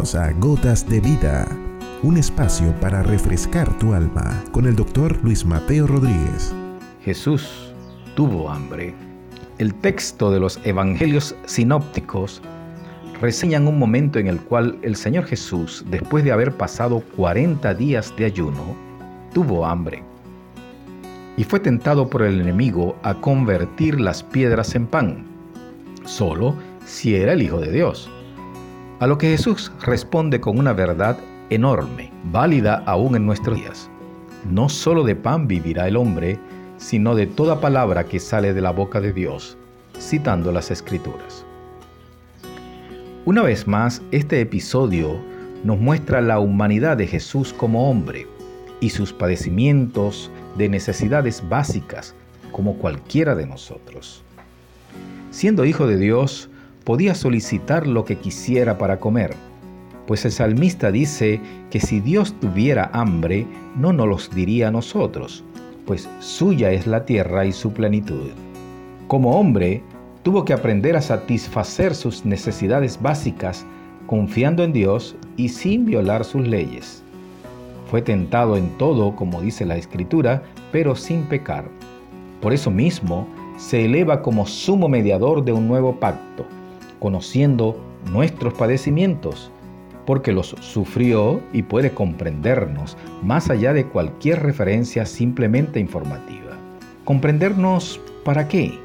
A Gotas de Vida, un espacio para refrescar tu alma con el doctor Luis Mateo Rodríguez. Jesús tuvo hambre. El texto de los evangelios sinópticos reseñan un momento en el cual el Señor Jesús, después de haber pasado 40 días de ayuno, tuvo hambre y fue tentado por el enemigo a convertir las piedras en pan, solo si era el Hijo de Dios. A lo que Jesús responde con una verdad enorme, válida aún en nuestros días. No solo de pan vivirá el hombre, sino de toda palabra que sale de la boca de Dios, citando las Escrituras. Una vez más, este episodio nos muestra la humanidad de Jesús como hombre y sus padecimientos de necesidades básicas como cualquiera de nosotros. Siendo hijo de Dios, podía solicitar lo que quisiera para comer, pues el salmista dice que si Dios tuviera hambre, no nos los diría a nosotros, pues suya es la tierra y su plenitud. Como hombre, tuvo que aprender a satisfacer sus necesidades básicas confiando en Dios y sin violar sus leyes. Fue tentado en todo, como dice la Escritura, pero sin pecar. Por eso mismo, se eleva como sumo mediador de un nuevo pacto, conociendo nuestros padecimientos, porque los sufrió y puede comprendernos más allá de cualquier referencia simplemente informativa. ¿Comprendernos para qué?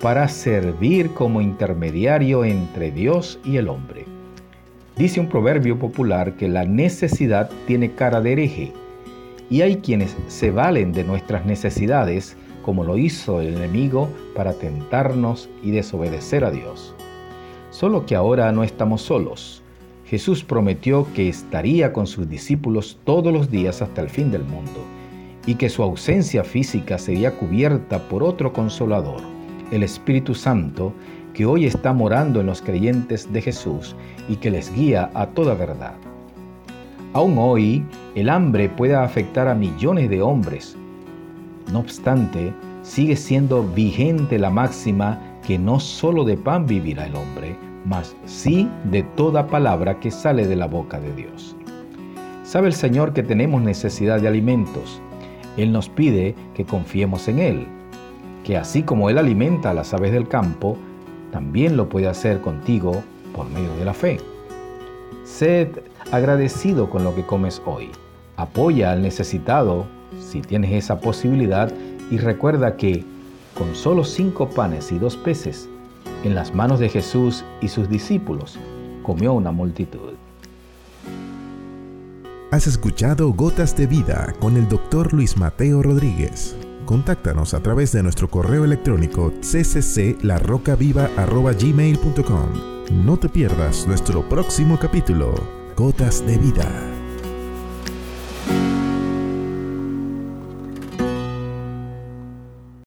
para servir como intermediario entre Dios y el hombre. Dice un proverbio popular que la necesidad tiene cara de hereje, y hay quienes se valen de nuestras necesidades, como lo hizo el enemigo, para tentarnos y desobedecer a Dios. Solo que ahora no estamos solos. Jesús prometió que estaría con sus discípulos todos los días hasta el fin del mundo, y que su ausencia física sería cubierta por otro consolador el Espíritu Santo que hoy está morando en los creyentes de Jesús y que les guía a toda verdad. Aún hoy, el hambre puede afectar a millones de hombres. No obstante, sigue siendo vigente la máxima que no solo de pan vivirá el hombre, mas sí de toda palabra que sale de la boca de Dios. Sabe el Señor que tenemos necesidad de alimentos. Él nos pide que confiemos en Él que así como Él alimenta a las aves del campo, también lo puede hacer contigo por medio de la fe. Sed agradecido con lo que comes hoy. Apoya al necesitado si tienes esa posibilidad y recuerda que con solo cinco panes y dos peces, en las manos de Jesús y sus discípulos, comió una multitud. Has escuchado Gotas de Vida con el doctor Luis Mateo Rodríguez. Contáctanos a través de nuestro correo electrónico ccclarrocaviva.gmail.com. No te pierdas nuestro próximo capítulo, Gotas de Vida.